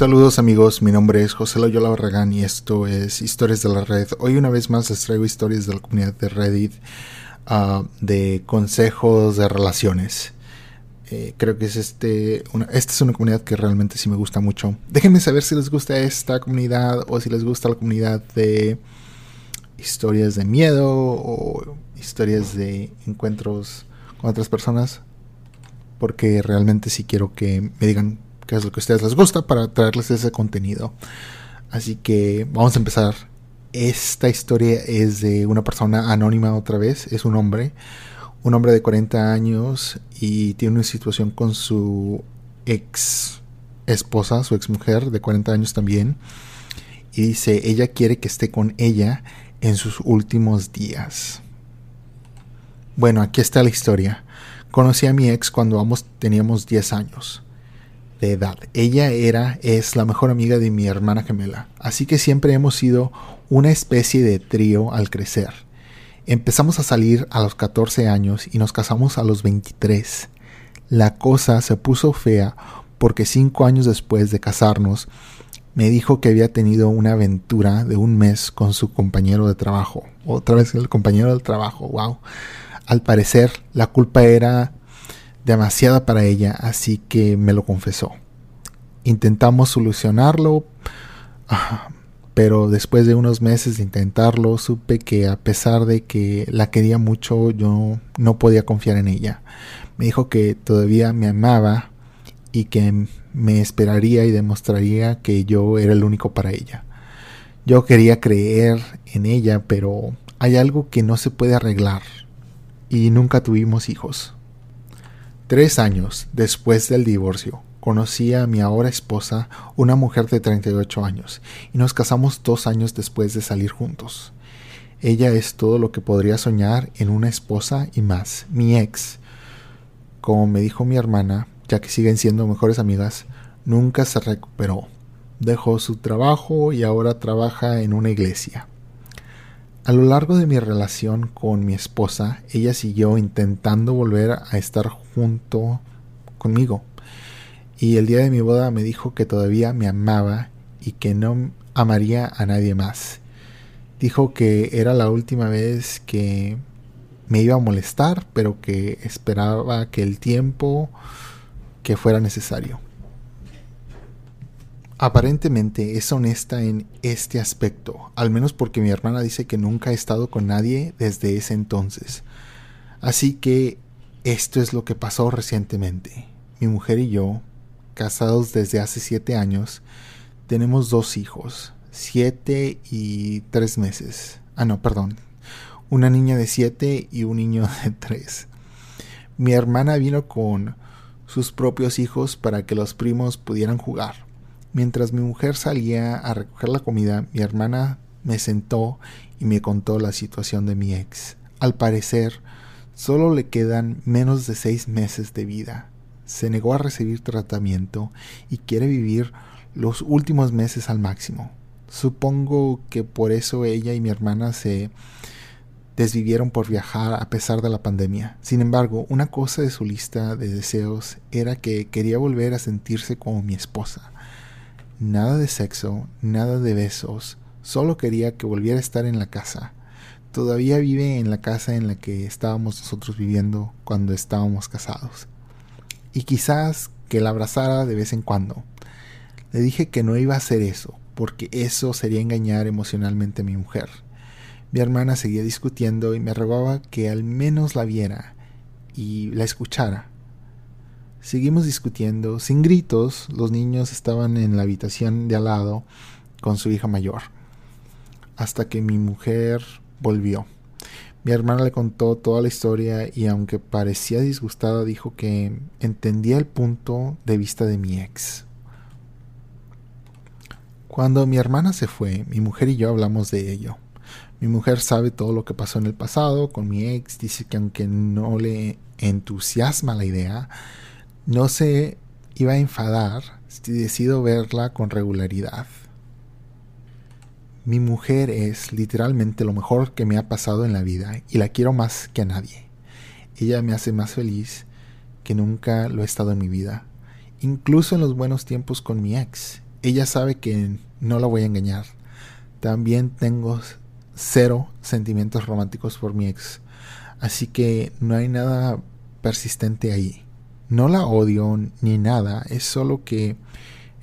Saludos amigos, mi nombre es José Loyola Barragán y esto es Historias de la Red. Hoy una vez más les traigo historias de la comunidad de Reddit uh, de consejos de relaciones. Eh, creo que es este, esta es una comunidad que realmente sí me gusta mucho. Déjenme saber si les gusta esta comunidad o si les gusta la comunidad de historias de miedo o historias de encuentros con otras personas. Porque realmente sí quiero que me digan qué es lo que a ustedes les gusta para traerles ese contenido. Así que vamos a empezar. Esta historia es de una persona anónima otra vez, es un hombre, un hombre de 40 años y tiene una situación con su ex esposa, su ex mujer de 40 años también. Y dice, ella quiere que esté con ella en sus últimos días. Bueno, aquí está la historia. Conocí a mi ex cuando ambos teníamos 10 años de edad. Ella era, es la mejor amiga de mi hermana gemela, así que siempre hemos sido una especie de trío al crecer. Empezamos a salir a los 14 años y nos casamos a los 23. La cosa se puso fea porque cinco años después de casarnos me dijo que había tenido una aventura de un mes con su compañero de trabajo. Otra vez el compañero del trabajo, wow. Al parecer la culpa era demasiada para ella, así que me lo confesó. Intentamos solucionarlo, pero después de unos meses de intentarlo, supe que a pesar de que la quería mucho, yo no podía confiar en ella. Me dijo que todavía me amaba y que me esperaría y demostraría que yo era el único para ella. Yo quería creer en ella, pero hay algo que no se puede arreglar y nunca tuvimos hijos. Tres años después del divorcio, conocí a mi ahora esposa, una mujer de 38 años, y nos casamos dos años después de salir juntos. Ella es todo lo que podría soñar en una esposa y más. Mi ex, como me dijo mi hermana, ya que siguen siendo mejores amigas, nunca se recuperó. Dejó su trabajo y ahora trabaja en una iglesia. A lo largo de mi relación con mi esposa, ella siguió intentando volver a estar junto conmigo. Y el día de mi boda me dijo que todavía me amaba y que no amaría a nadie más. Dijo que era la última vez que me iba a molestar, pero que esperaba que el tiempo que fuera necesario. Aparentemente es honesta en este aspecto, al menos porque mi hermana dice que nunca ha estado con nadie desde ese entonces. Así que esto es lo que pasó recientemente. Mi mujer y yo, casados desde hace siete años, tenemos dos hijos, siete y tres meses. Ah, no, perdón. Una niña de siete y un niño de tres. Mi hermana vino con sus propios hijos para que los primos pudieran jugar. Mientras mi mujer salía a recoger la comida, mi hermana me sentó y me contó la situación de mi ex. Al parecer, solo le quedan menos de seis meses de vida. Se negó a recibir tratamiento y quiere vivir los últimos meses al máximo. Supongo que por eso ella y mi hermana se desvivieron por viajar a pesar de la pandemia. Sin embargo, una cosa de su lista de deseos era que quería volver a sentirse como mi esposa. Nada de sexo, nada de besos, solo quería que volviera a estar en la casa. Todavía vive en la casa en la que estábamos nosotros viviendo cuando estábamos casados. Y quizás que la abrazara de vez en cuando. Le dije que no iba a hacer eso, porque eso sería engañar emocionalmente a mi mujer. Mi hermana seguía discutiendo y me rogaba que al menos la viera y la escuchara. Seguimos discutiendo, sin gritos, los niños estaban en la habitación de al lado con su hija mayor, hasta que mi mujer volvió. Mi hermana le contó toda la historia y aunque parecía disgustada dijo que entendía el punto de vista de mi ex. Cuando mi hermana se fue, mi mujer y yo hablamos de ello. Mi mujer sabe todo lo que pasó en el pasado con mi ex, dice que aunque no le entusiasma la idea, no se iba a enfadar si decido verla con regularidad. Mi mujer es literalmente lo mejor que me ha pasado en la vida y la quiero más que a nadie. Ella me hace más feliz que nunca lo he estado en mi vida, incluso en los buenos tiempos con mi ex. ella sabe que no la voy a engañar. También tengo cero sentimientos románticos por mi ex. Así que no hay nada persistente ahí. No la odio ni nada, es solo que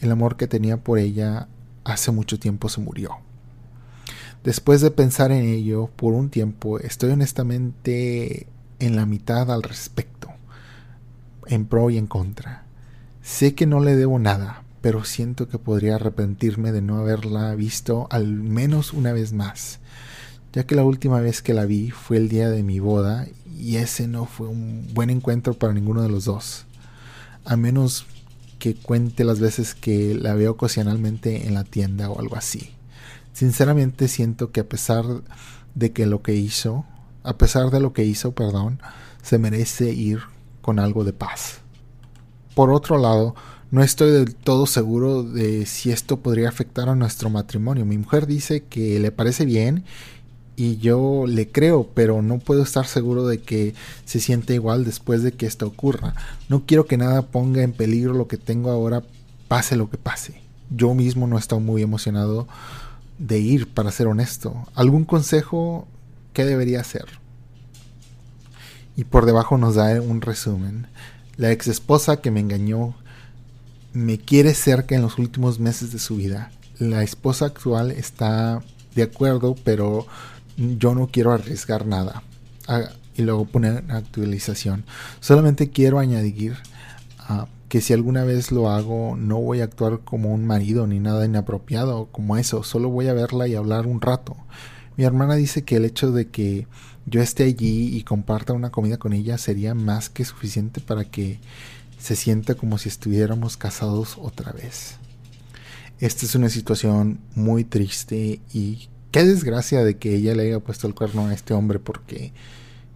el amor que tenía por ella hace mucho tiempo se murió. Después de pensar en ello por un tiempo, estoy honestamente en la mitad al respecto, en pro y en contra. Sé que no le debo nada, pero siento que podría arrepentirme de no haberla visto al menos una vez más, ya que la última vez que la vi fue el día de mi boda y ese no fue un buen encuentro para ninguno de los dos, a menos que cuente las veces que la veo ocasionalmente en la tienda o algo así. Sinceramente siento que a pesar de que lo que hizo, a pesar de lo que hizo, perdón, se merece ir con algo de paz. Por otro lado, no estoy del todo seguro de si esto podría afectar a nuestro matrimonio. Mi mujer dice que le parece bien y yo le creo, pero no puedo estar seguro de que se siente igual después de que esto ocurra. No quiero que nada ponga en peligro lo que tengo ahora, pase lo que pase. Yo mismo no estoy muy emocionado de ir, para ser honesto. ¿Algún consejo? ¿Qué debería hacer? Y por debajo nos da un resumen. La ex esposa que me engañó me quiere cerca en los últimos meses de su vida. La esposa actual está de acuerdo, pero yo no quiero arriesgar nada. Y luego poner actualización. Solamente quiero añadir que si alguna vez lo hago, no voy a actuar como un marido ni nada inapropiado como eso. Solo voy a verla y hablar un rato. Mi hermana dice que el hecho de que yo esté allí y comparta una comida con ella sería más que suficiente para que se sienta como si estuviéramos casados otra vez. Esta es una situación muy triste y qué desgracia de que ella le haya puesto el cuerno a este hombre porque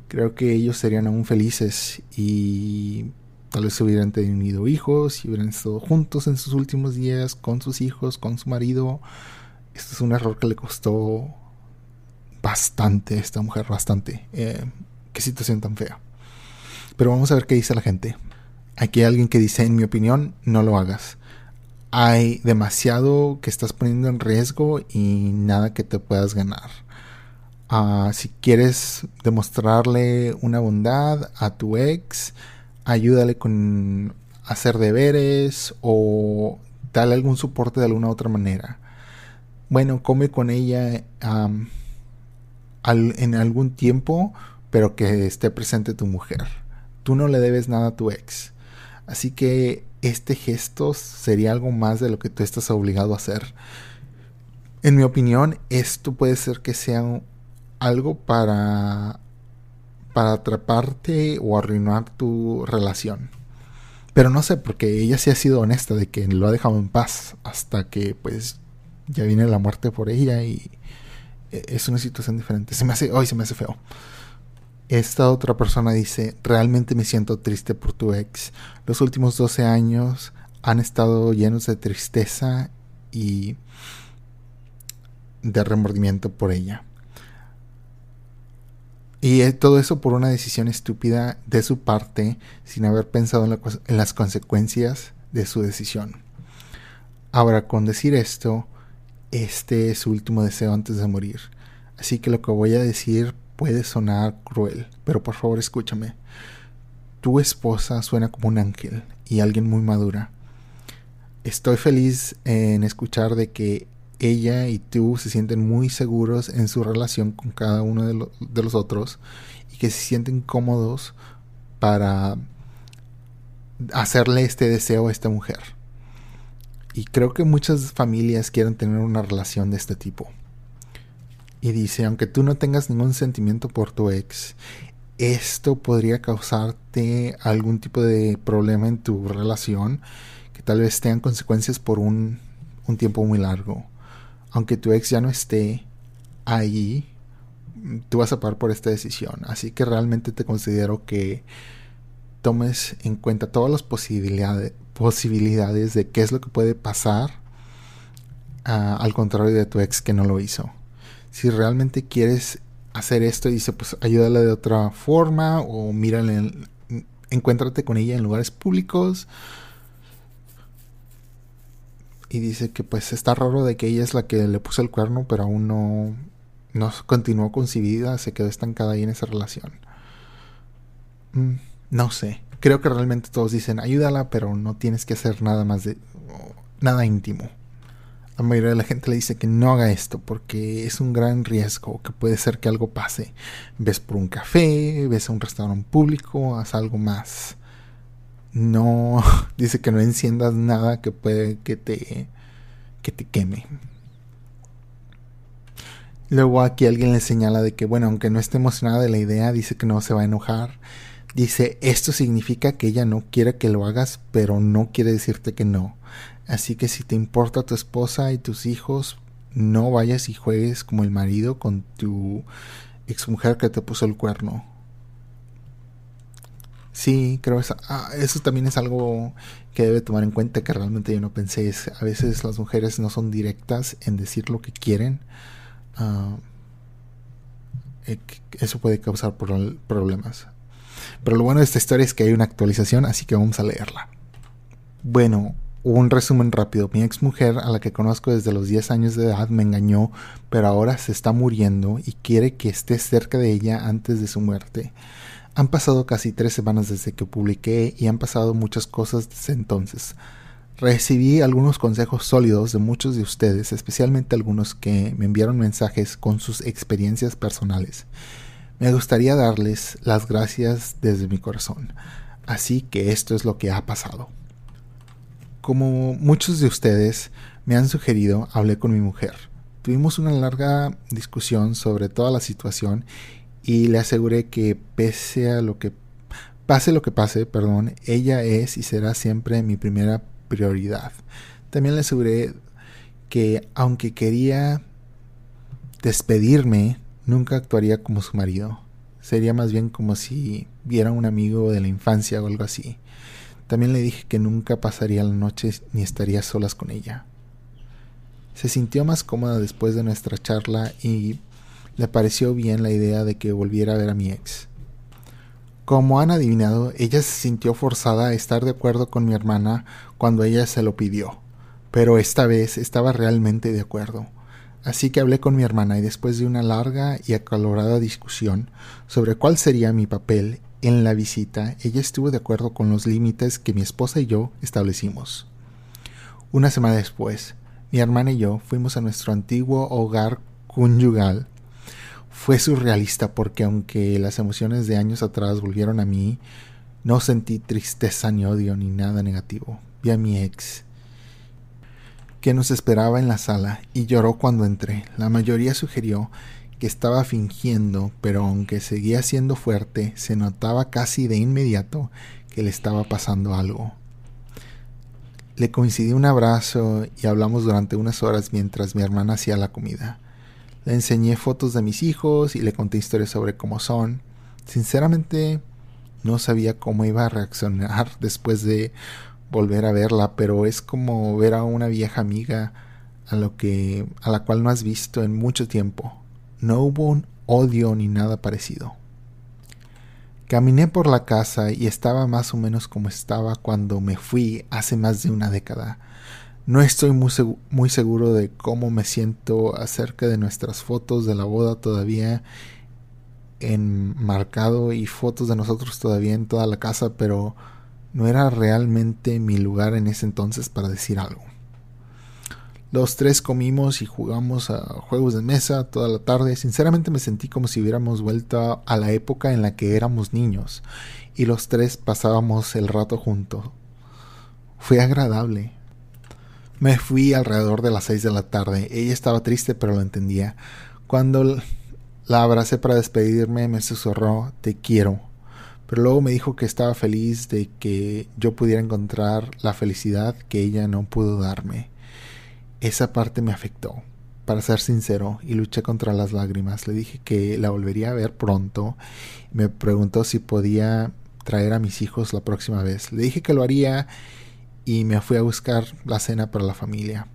creo que ellos serían aún felices y tal vez hubieran tenido hijos y hubieran estado juntos en sus últimos días con sus hijos, con su marido. Esto es un error que le costó bastante a esta mujer, bastante. Eh, qué situación tan fea. Pero vamos a ver qué dice la gente. Aquí hay alguien que dice, en mi opinión, no lo hagas hay demasiado que estás poniendo en riesgo y nada que te puedas ganar. Ah, si quieres demostrarle una bondad a tu ex, ayúdale con hacer deberes o dale algún soporte de alguna otra manera. Bueno, come con ella en algún tiempo, pero que esté presente tu mujer. Tú no le debes nada a tu ex. Así que este gesto sería algo más de lo que tú estás obligado a hacer. En mi opinión, esto puede ser que sea algo para para atraparte o arruinar tu relación. Pero no sé, porque ella sí ha sido honesta de que lo ha dejado en paz hasta que pues ya viene la muerte por ella y e, es una situación diferente. Se me hace, hoy se me hace feo. Esta otra persona dice, realmente me siento triste por tu ex. Los últimos 12 años han estado llenos de tristeza y de remordimiento por ella. Y todo eso por una decisión estúpida de su parte sin haber pensado en, en, las consecuencias de su decisión. Ahora, con decir esto, este es su último deseo antes de morir. Así que lo que voy a decir puede sonar cruel, pero por favor escúchame. Tu esposa suena como un ángel y alguien muy madura. Estoy feliz en escuchar de que ella y tú se sienten muy seguros en su relación con cada uno de, de los otros y que se sienten cómodos para hacerle este deseo a esta mujer. Y creo que muchas familias quieren tener una relación de este tipo. Y dice, aunque tú no tengas ningún sentimiento por tu ex, esto podría causarte algún tipo de problema en tu relación que tal vez tengan consecuencias por un, tiempo muy largo. Aunque tu ex ya no esté ahí, tú vas a pagar por esta decisión. Así que realmente te considero que tomes en cuenta todas las posibilidades, posibilidades de qué es lo que puede pasar ah, al contrario de tu ex que no lo hizo si realmente quieres hacer esto, dice, pues ayúdala de otra forma o mírale, encuéntrate con ella en lugares públicos. y dice que pues está raro de que ella es la que le puso el cuerno, pero aún no, no continuó con su vida, se quedó estancada ahí en esa relación. Mm, no sé, creo que realmente todos dicen ayúdala, pero no tienes que hacer nada más de nada íntimo. La mayoría de la gente le dice que no haga esto porque es un gran riesgo, que puede ser que algo pase. Ves por un café, ves a un restaurante público, haz algo más no dice que no enciendas nada que puede que te que te queme. Luego aquí alguien le señala de que bueno, aunque no esté emocionada de la idea, dice que no se va a enojar. Dice, esto significa que ella no quiere que lo hagas, pero no quiere decirte que no. Así que si te importa tu esposa y tus hijos, no vayas y juegues como el marido con tu exmujer que te puso el cuerno. Sí, creo que ah, eso también es algo que debe tomar en cuenta que realmente yo no pensé. Es, a veces las mujeres no son directas en decir lo que quieren. Ah, eh, eso puede causar problemas. Pero lo bueno de esta historia es que hay una actualización, así que vamos a leerla. Bueno, un resumen rápido. Mi ex mujer, a la que conozco desde los 10 años de edad, me engañó, pero ahora se está muriendo y quiere que esté cerca de ella antes de su muerte. Han pasado casi tres semanas desde que publiqué y han pasado muchas cosas desde entonces. Recibí algunos consejos sólidos de muchos de ustedes, especialmente algunos que me enviaron mensajes con sus experiencias personales. Me gustaría darles las gracias desde mi corazón. Así que esto es lo que ha pasado. Como muchos de ustedes me han sugerido, hablé con mi mujer. Tuvimos una larga discusión sobre toda la situación y le aseguré que pese a lo que pase lo que pase, perdón, ella es y será siempre mi primera prioridad. También le aseguré que aunque quería despedirme, nunca actuaría como su marido. Sería más bien como si viera un amigo de la infancia o algo así. También le dije que nunca pasaría la noche ni estaría solas con ella. Se sintió más cómoda después de nuestra charla y le pareció bien la idea de que volviera a ver a mi ex. Como han adivinado, ella se sintió forzada a estar de acuerdo con mi hermana cuando ella se lo pidió, pero esta vez estaba realmente de acuerdo. Así que hablé con mi hermana y después de una larga y acalorada discusión sobre cuál sería mi papel en la visita, ella estuvo de acuerdo con los límites que mi esposa y yo establecimos. Una semana después, mi hermana y yo fuimos a nuestro antiguo hogar conyugal fue surrealista porque aunque las emociones de años atrás volvieron a mí, no sentí tristeza ni odio ni nada negativo. Vi a mi ex que nos esperaba en la sala y lloró cuando entré. La mayoría sugirió que estaba fingiendo, pero aunque seguía siendo fuerte, se notaba casi de inmediato que le estaba pasando algo. Le coincidí un abrazo y hablamos durante unas horas mientras mi hermana hacía la comida. Le enseñé fotos de mis hijos y le conté historias sobre cómo son. Sinceramente, no sabía cómo iba a reaccionar después de volver a verla, pero es como ver a una vieja amiga a lo que a la cual no has visto en mucho tiempo. No hubo un odio ni nada parecido. Caminé por la casa y estaba más o menos como estaba cuando me fui hace más de una década. No estoy muy, seguro de cómo me siento acerca de nuestras fotos de la boda todavía enmarcado y fotos de nosotros todavía en toda la casa, pero no era realmente mi lugar en ese entonces para decir algo. Los tres comimos y jugamos a juegos de mesa toda la tarde. Sinceramente me sentí como si hubiéramos vuelto a la época en la que éramos niños y los tres pasábamos el rato juntos. Fue agradable. Me fui alrededor de las seis de la tarde. Ella estaba triste, pero lo entendía. Cuando la abracé para despedirme, me susurró, te quiero. Pero luego me dijo que estaba feliz de que yo pudiera encontrar la felicidad que ella no pudo darme. Esa parte me afectó, para ser sincero, y luché contra las lágrimas. Le dije que la volvería a ver pronto. Me preguntó si podía traer a mis hijos la próxima vez. Le dije que lo haría y me fui a buscar la cena para la familia.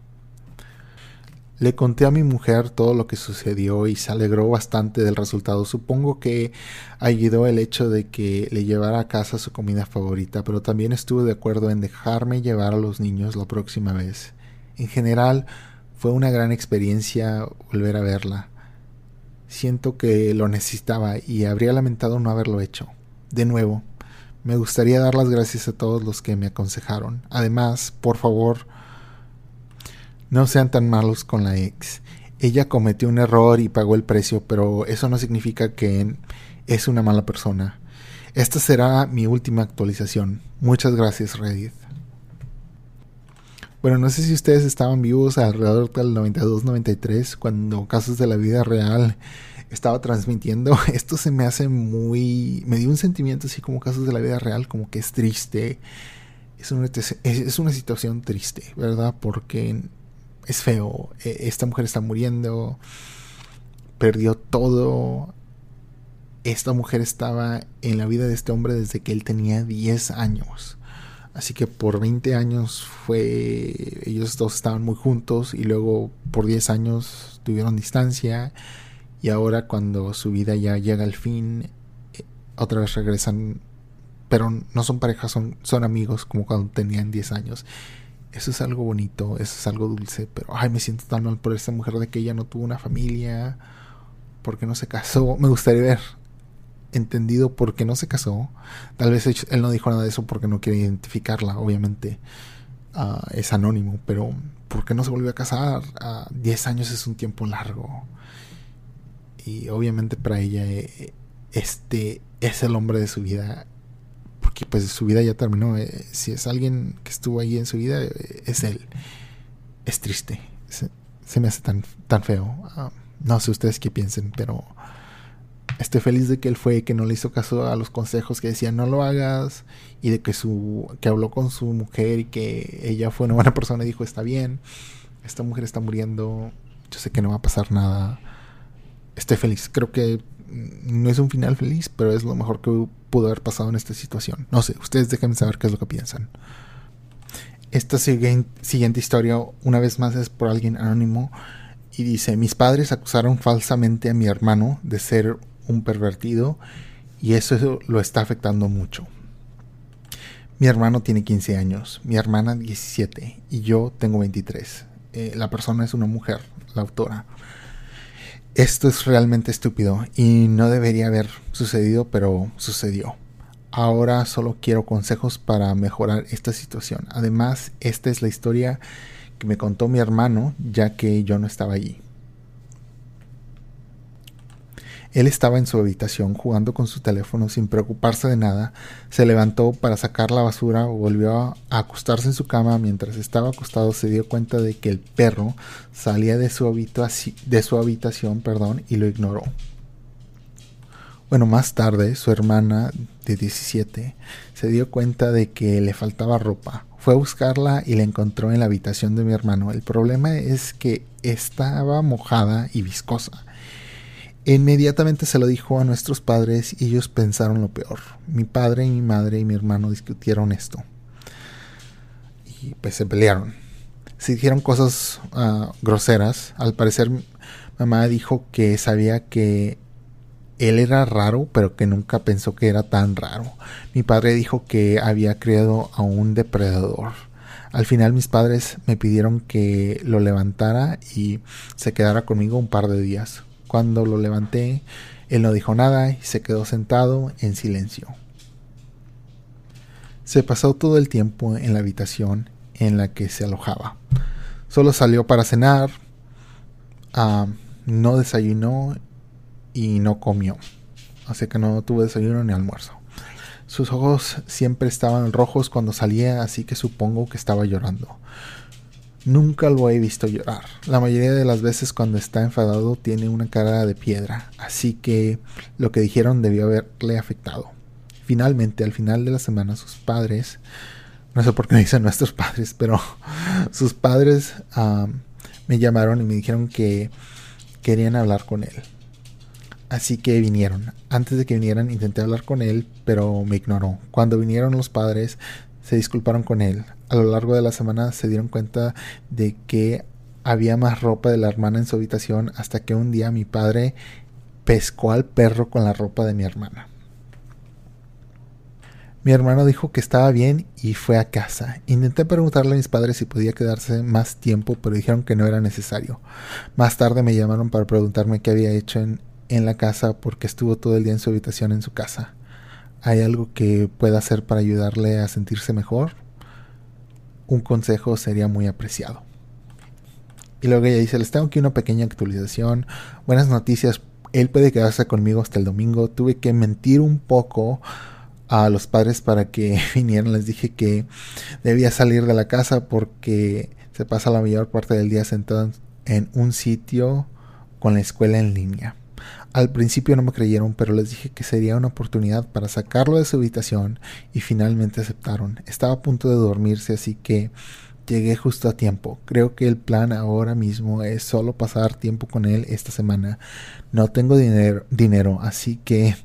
Le conté a mi mujer todo lo que sucedió y se alegró bastante del resultado. Supongo que ayudó el hecho de que le llevara a casa su comida favorita, pero también estuvo de acuerdo en dejarme llevar a los niños la próxima vez. En general, fue una gran experiencia volver a verla. Siento que lo necesitaba y habría lamentado no haberlo hecho. De nuevo, me gustaría dar las gracias a todos los que me aconsejaron. Además, por favor, no sean tan malos con la ex. Ella cometió un error y pagó el precio, pero eso no significa que es una mala persona. Esta será mi última actualización. Muchas gracias, Reddit. Bueno, no sé si ustedes estaban vivos alrededor del 92-93 cuando Casos de la Vida Real estaba transmitiendo. Esto se me hace muy... me dio un sentimiento así como Casos de la Vida Real, como que es triste. Es una, es una situación triste, ¿verdad? Porque es feo. E, esta mujer está muriendo. Perdió todo. Esta mujer estaba en la vida de este hombre desde que él tenía 10 años. Así que por 20 años fue. Ellos dos estaban muy juntos y luego por 10 años tuvieron distancia. Y ahora, cuando su vida ya llega al fin, eh, otra vez regresan. Pero no son parejas, son, son amigos como cuando tenían 10 años. Eso es algo bonito, eso es algo dulce. Pero, ay, me siento tan mal por esta mujer de que ella no tuvo una familia. Porque no se casó. Me gustaría ver entendido por qué no se casó. Tal vez él no dijo nada de eso porque no quiere identificarla, obviamente. Ah, es anónimo, pero ¿por qué no se volvió a casar? Uh, 10 años es un tiempo largo. Y obviamente para ella eh, este es el hombre de su vida. Porque pues su vida ya terminó. Eh, si es alguien que estuvo ahí en su vida, eh, es él. Es triste. Se, me hace tan, tan feo. Ah, no sé ustedes qué piensen, pero estoy feliz de que él fue, que no le hizo caso a los consejos que decían no lo hagas y de que su que habló con su mujer y que ella fue una buena persona y dijo está bien, esta mujer está muriendo, yo sé que no va a pasar nada. Estoy feliz, creo que no es un final feliz, pero es lo mejor que pudo haber pasado en esta situación. No sé, ustedes déjenme saber qué es lo que piensan. Esta siguiente historia, una vez más, es por alguien anónimo y dice, mis padres acusaron falsamente a mi hermano de ser un pervertido y eso lo está afectando mucho. Mi hermano tiene 15 años, mi hermana 17 y yo tengo 23. Eh, la persona es una mujer, la autora. Esto es realmente estúpido y no debería haber sucedido, pero sucedió. Ahora solo quiero consejos para mejorar esta situación. Además, esta es la historia que me contó mi hermano, ya que yo no estaba allí. Él estaba en su habitación jugando con su teléfono sin preocuparse de nada, se levantó para sacar la basura, volvió a acostarse en su cama, mientras estaba acostado se dio cuenta de que el perro salía de su, habitación perdón, y lo ignoró. Bueno, más tarde su hermana de 17 se dio cuenta de que le faltaba ropa. Fue a buscarla y la encontró en la habitación de mi hermano. El problema es que estaba mojada y viscosa Inmediatamente se lo dijo a nuestros padres y ellos pensaron lo peor. Mi padre y mi madre y mi hermano discutieron esto. Y pues se pelearon. Se dijeron cosas ah, groseras. Al parecer mamá dijo que sabía que él era raro, pero que nunca pensó que era tan raro. Mi padre dijo que había criado a un depredador. Al final mis padres me pidieron que lo levantara y se quedara conmigo un par de días. Cuando lo levanté, él no dijo nada y se quedó sentado en silencio. Se pasó todo el tiempo en la habitación en la que se alojaba. Solo salió para cenar, ah, no desayunó y no comió. Así que no tuvo desayuno ni almuerzo. Sus ojos siempre estaban rojos cuando salía, así que supongo que estaba llorando. Nunca lo he visto llorar. La mayoría de las veces cuando está enfadado tiene una cara de piedra, así que lo que dijeron debió haberle afectado. Finalmente, al final de la semana, sus padres, no sé por qué dicen nuestros padres, pero sus padres me llamaron y me dijeron que querían hablar con él. Así que vinieron. Antes de que vinieran intenté hablar con él, pero me ignoró. Cuando vinieron los padres, se disculparon con él. A lo largo de la semana se dieron cuenta de que había más ropa de la hermana en su habitación hasta que un día mi padre pescó al perro con la ropa de mi hermana. Mi hermano dijo que estaba bien y fue a casa. Intenté preguntarle a mis padres si podía quedarse más tiempo, pero dijeron que no era necesario. Más tarde me llamaron para preguntarme qué había hecho en, en la casa porque estuvo todo el día en su habitación en su casa. ¿Hay algo que pueda hacer para ayudarle a sentirse mejor? Un consejo sería muy apreciado. Y luego ella dice, les tengo aquí una pequeña actualización. Buenas noticias. Él puede quedarse conmigo hasta el domingo. Tuve que mentir un poco a los padres para que vinieran. Les dije que debía salir de la casa porque se pasa la mayor parte del día sentado en un sitio con la escuela en línea. Al principio no me creyeron, pero les dije que sería una oportunidad para sacarlo de su habitación y finalmente aceptaron. Estaba a punto de dormirse, así que llegué justo a tiempo. Creo que el plan ahora mismo es solo pasar tiempo con él esta semana. No tengo dinero, dinero así que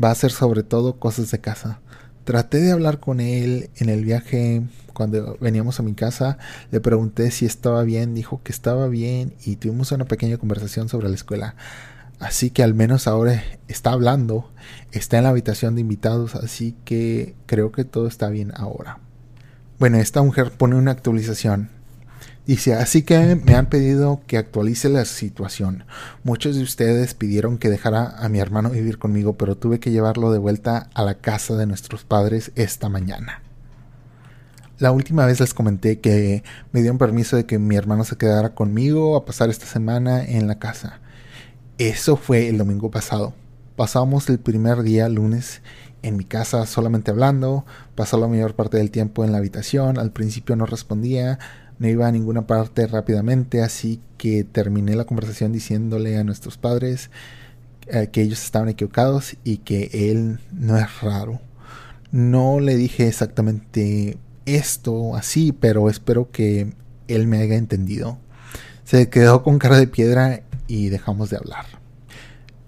va a ser sobre todo cosas de casa. Traté de hablar con él en el viaje cuando veníamos a mi casa. Le pregunté si estaba bien, dijo que estaba bien y tuvimos una pequeña conversación sobre la escuela. Así que al menos ahora está hablando, está en la habitación de invitados, así que creo que todo está bien ahora. Bueno, esta mujer pone una actualización. Dice, así que me han pedido que actualice la situación. Muchos de ustedes pidieron que dejara a mi hermano vivir conmigo, pero tuve que llevarlo de vuelta a la casa de nuestros padres esta mañana. La última vez les comenté que me dieron permiso de que mi hermano se quedara conmigo a pasar esta semana en la casa. Eso fue el domingo pasado. Pasamos el primer día, lunes, en mi casa solamente hablando. Pasó la mayor parte del tiempo en la habitación. Al principio no respondía, no iba a ninguna parte rápidamente, así que terminé la conversación diciéndole a nuestros padres eh, que ellos estaban equivocados y que él no es raro. No le dije exactamente esto así, pero espero que él me haya entendido. Se quedó con cara de piedra y dejamos de hablar.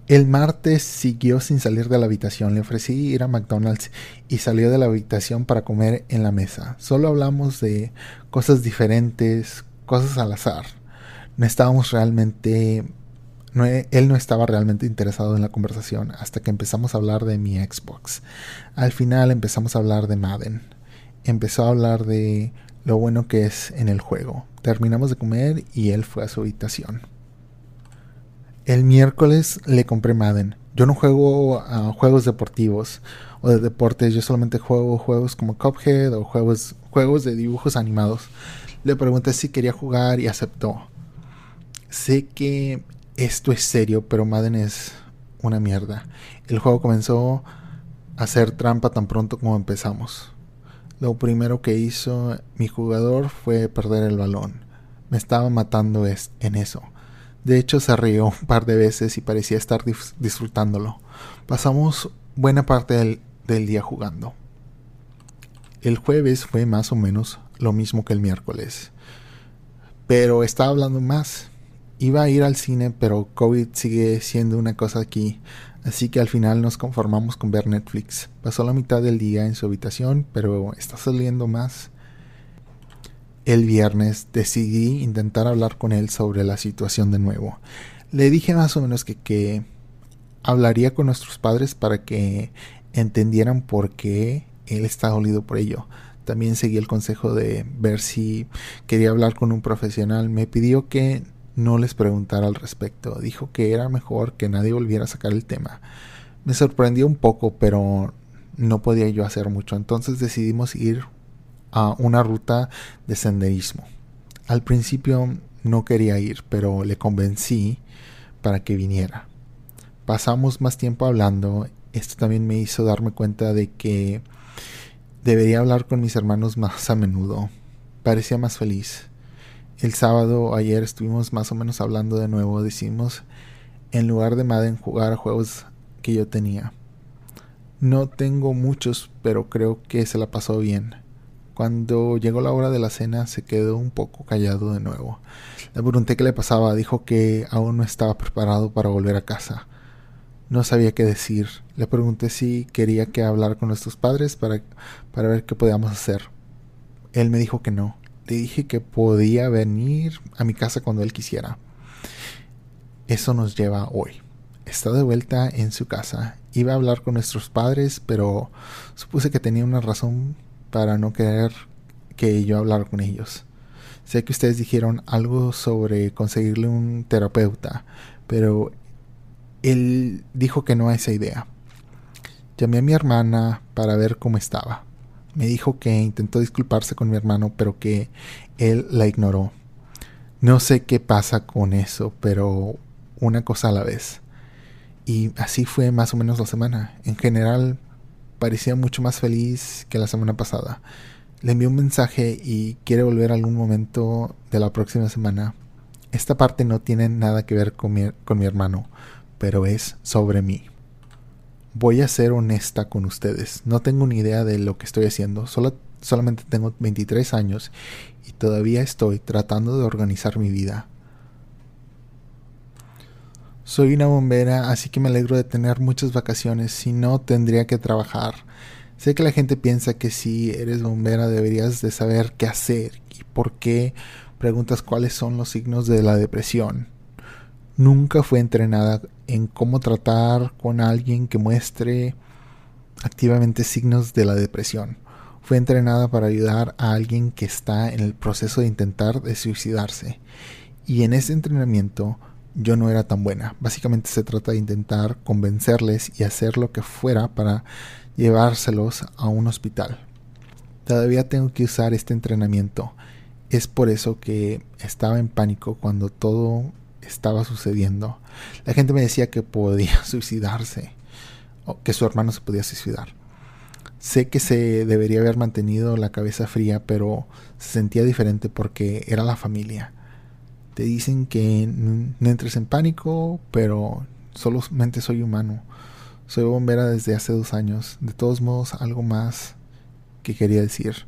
El martes siguió sin salir de la habitación. Le ofrecí ir a McDonald's y salió de la habitación para comer en la mesa. Solo hablamos de cosas diferentes, cosas al azar. No estábamos realmente... él no estaba realmente interesado en la conversación hasta que empezamos a hablar de mi Xbox. Al final empezamos a hablar de Madden. Empezó a hablar de lo bueno que es en el juego. Terminamos de comer y él fue a su habitación. El miércoles le compré Madden. Yo no juego a juegos deportivos o de deportes, yo solamente juego juegos como Cuphead o juegos, juegos de dibujos animados. Le pregunté si quería jugar y aceptó. Sé que esto es serio, pero Madden es una mierda. El juego comenzó a hacer trampa tan pronto como empezamos. Lo primero que hizo mi jugador fue perder el balón. Me estaba matando en eso. De hecho, se rió un par de veces y parecía estar disfrutándolo. Pasamos buena parte del, día jugando. El jueves fue más o menos lo mismo que el miércoles. Pero estaba hablando más. Iba a ir al cine, pero COVID sigue siendo una cosa aquí, así que al final nos conformamos con ver Netflix. Pasó la mitad del día en su habitación, pero está saliendo más el viernes decidí intentar hablar con él sobre la situación de nuevo. Le dije más o menos que, que hablaría con nuestros padres para que entendieran por qué él está dolido por ello. También seguí el consejo de ver si quería hablar con un profesional. Me pidió que no les preguntara al respecto. Dijo que era mejor que nadie volviera a sacar el tema. Me sorprendió un poco, pero no podía yo hacer mucho. Entonces decidimos ir a una ruta de senderismo. Al principio no quería ir, pero le convencí para que viniera. Pasamos más tiempo hablando. Esto también me hizo darme cuenta de que debería hablar con mis hermanos más a menudo. Parecía más feliz. El sábado ayer estuvimos más o menos hablando de nuevo. Decimos en lugar de Madden jugar a juegos que yo tenía. No tengo muchos, pero creo que se la pasó bien. Cuando llegó la hora de la cena se quedó un poco callado de nuevo. Le pregunté qué le pasaba, dijo que aún no estaba preparado para volver a casa. No sabía qué decir. Le pregunté si quería que hablara con nuestros padres para, para ver qué podíamos hacer. Él me dijo que no. Le dije que podía venir a mi casa cuando él quisiera. Eso nos lleva hoy. está de vuelta en su casa. Iba a hablar con nuestros padres, pero supuse que tenía una razón para no querer que yo hablara con ellos. Sé que ustedes dijeron algo sobre conseguirle un terapeuta, pero él dijo que no a esa idea. Llamé a mi hermana para ver cómo estaba. Me dijo que intentó disculparse con mi hermano, pero que él la ignoró. No sé qué pasa con eso, pero una cosa a la vez. Y así fue más o menos la semana. En general, parecía mucho más feliz que la semana pasada. Le envié un mensaje y quiere volver algún momento de la próxima semana. Esta parte no tiene nada que ver con mi, con mi hermano, pero es sobre mí. Voy a ser honesta con ustedes. No tengo ni idea de lo que estoy haciendo. Solo, solamente tengo 23 años y todavía estoy tratando de organizar mi vida. Soy una bombera, así que me alegro de tener muchas vacaciones, si no tendría que trabajar. Sé que la gente piensa que si eres bombera deberías de saber qué hacer y por qué preguntas cuáles son los signos de la depresión. Nunca fue entrenada en cómo tratar con alguien que muestre activamente signos de la depresión. Fue entrenada para ayudar a alguien que está en el proceso de intentar suicidarse. Y en ese entrenamiento yo no era tan buena. Básicamente se trata de intentar convencerles y hacer lo que fuera para llevárselos a un hospital. Todavía tengo que usar este entrenamiento. Es por eso que estaba en pánico cuando todo estaba sucediendo. La gente me decía que podía suicidarse o que su hermano se podía suicidar. Sé que se debería haber mantenido la cabeza fría, pero se sentía diferente porque era la familia te dicen que no entres en pánico, pero solamente soy humano. Soy bombera desde hace dos años. De todos modos, algo más que quería decir.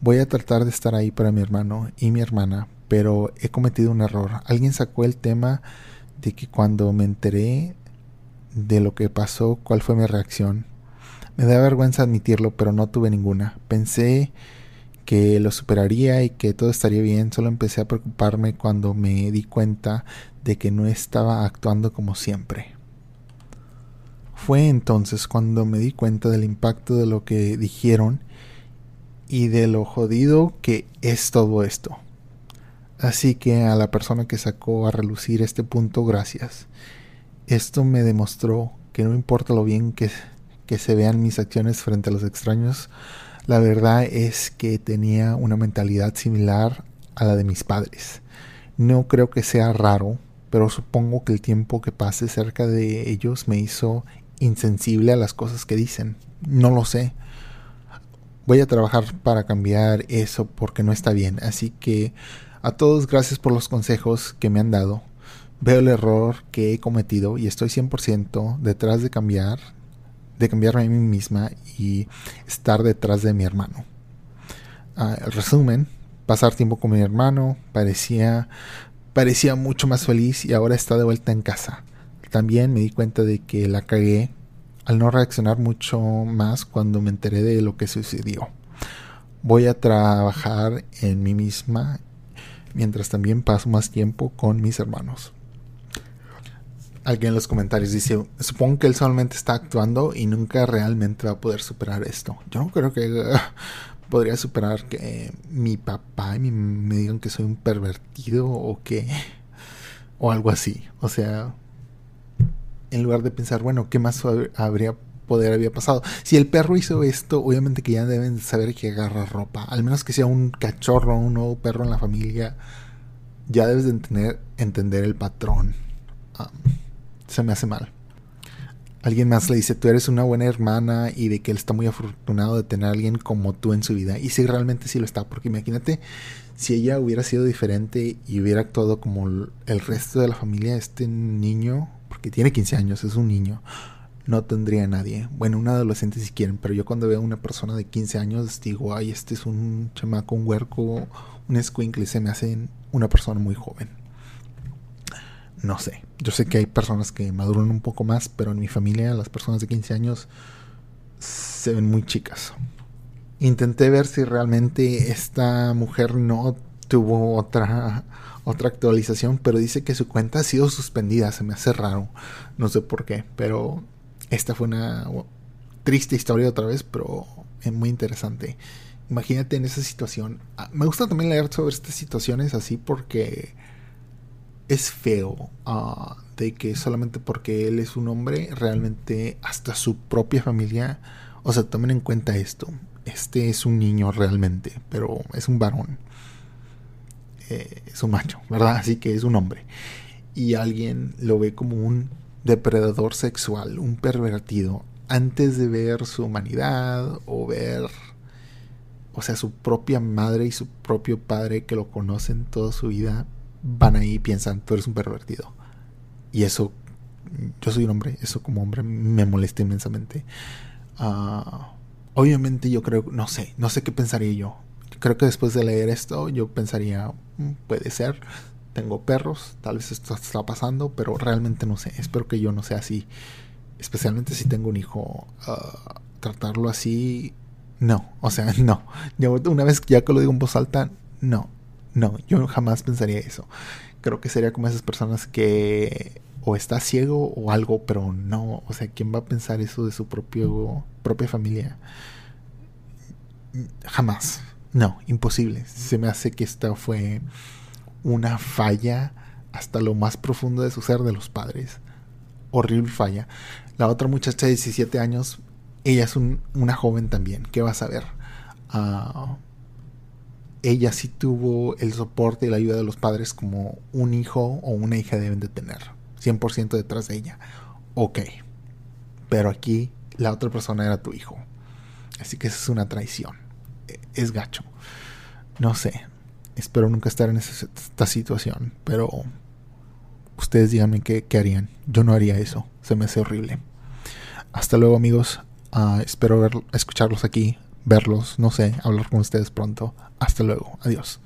Voy a tratar de estar ahí para mi hermano y mi hermana, pero he cometido un error. Alguien sacó el tema de que cuando me enteré de lo que pasó, cuál fue mi reacción. Me da vergüenza admitirlo, pero no tuve ninguna. Pensé que lo superaría y que todo estaría bien. Solo empecé a preocuparme cuando me di cuenta de que no estaba actuando como siempre. Fue entonces cuando me di cuenta del impacto de lo que dijeron y de lo jodido que es todo esto. Así que a la persona que sacó a relucir este punto, gracias. Esto me demostró que no importa lo bien que, que se vean mis acciones frente a los extraños, la verdad es que tenía una mentalidad similar a la de mis padres. No creo que sea raro, pero supongo que el tiempo que pase cerca de ellos me hizo insensible a las cosas que dicen. No lo sé. Voy a trabajar para cambiar eso porque no está bien. Así que a todos gracias por los consejos que me han dado. Veo el error que he cometido y estoy 100% detrás de cambiar de cambiarme a mí misma y estar detrás de mi hermano. El resumen, pasar tiempo con mi hermano parecía, parecía mucho más feliz y ahora está de vuelta en casa. También me di cuenta de que la cagué al no reaccionar mucho más cuando me enteré de lo que sucedió. Voy a trabajar en mí misma mientras también paso más tiempo con mis hermanos alguien en los comentarios dice, supongo que él solamente está actuando y nunca realmente va a poder superar esto. Yo no creo que podría superar que mi papá me digan que soy un pervertido o que... o algo así. O sea, en lugar de pensar, bueno, ¿qué más habría poder había pasado? Si el perro hizo esto, obviamente que ya deben saber que agarra ropa. Al menos que sea un cachorro, un nuevo perro en la familia. Ya debes de entender, entender el patrón se me hace mal. Alguien más le dice, tú eres una buena hermana y de que él está muy afortunado de tener a alguien como tú en su vida. Y sí, realmente sí lo está, porque imagínate si ella hubiera sido diferente y hubiera actuado como el resto de la familia, este niño, porque tiene 15 años, es un niño, no tendría a nadie. Bueno, un adolescente si quieren, pero yo cuando veo a una persona de 15 años digo, ay, este es un chamaco, un huerco, un escuincle, se me hace una persona muy joven. No sé. Yo sé que hay personas que maduran un poco más, pero en mi familia las personas de 15 años se ven muy chicas. Intenté ver si realmente esta mujer no tuvo otra otra actualización, pero dice que su cuenta ha sido suspendida. Se me hace raro. No sé por qué, pero esta fue una triste historia otra vez, pero es muy interesante. Imagínate en esa situación. Ah, me gusta también leer sobre estas situaciones así porque es feo uh, de que solamente porque él es un hombre, realmente hasta su propia familia, o sea, tomen en cuenta esto. Este es un niño realmente, pero es un varón. Eh, es un macho, ¿verdad? Así que es un hombre. Y alguien lo ve como un depredador sexual, un pervertido, antes de ver su humanidad o ver, o sea, su propia madre y su propio padre que lo conocen toda su vida, van ahí y piensan, tú eres un pervertido. Y eso, yo soy un hombre, eso como hombre me molesta inmensamente. Ah, obviamente yo creo, no sé, no sé qué pensaría yo. Creo que después de leer esto yo pensaría, mm, puede ser, tengo perros, tal vez esto está pasando, pero realmente no sé, espero que yo no sea así. Especialmente si tengo un hijo, ah, tratarlo así, no, o sea, no. una vez ya que lo digo en voz alta, no, no, yo jamás pensaría eso. Creo que sería como esas personas que o está ciego o algo, pero no, o sea, ¿quién va a pensar eso de su propio propia familia? Jamás. No, imposible. Se me hace que esta fue una falla hasta lo más profundo de su ser de los padres. Horrible falla. La otra muchacha de 17 años, ella es una joven también. ¿Qué vas a ver? Ah, ella sí tuvo el soporte y la ayuda de los padres como un hijo o una hija deben de tener. 100% detrás de ella. Ok. Pero aquí la otra persona era tu hijo. Así que eso es una traición. E, es gacho. No sé. Espero nunca estar en esta situación. Pero ustedes díganme qué, harían. Yo no haría eso. Se me hace horrible. Hasta luego amigos. Ah, espero ver, escucharlos aquí verlos, no sé, hablar con ustedes pronto. Hasta luego, adiós.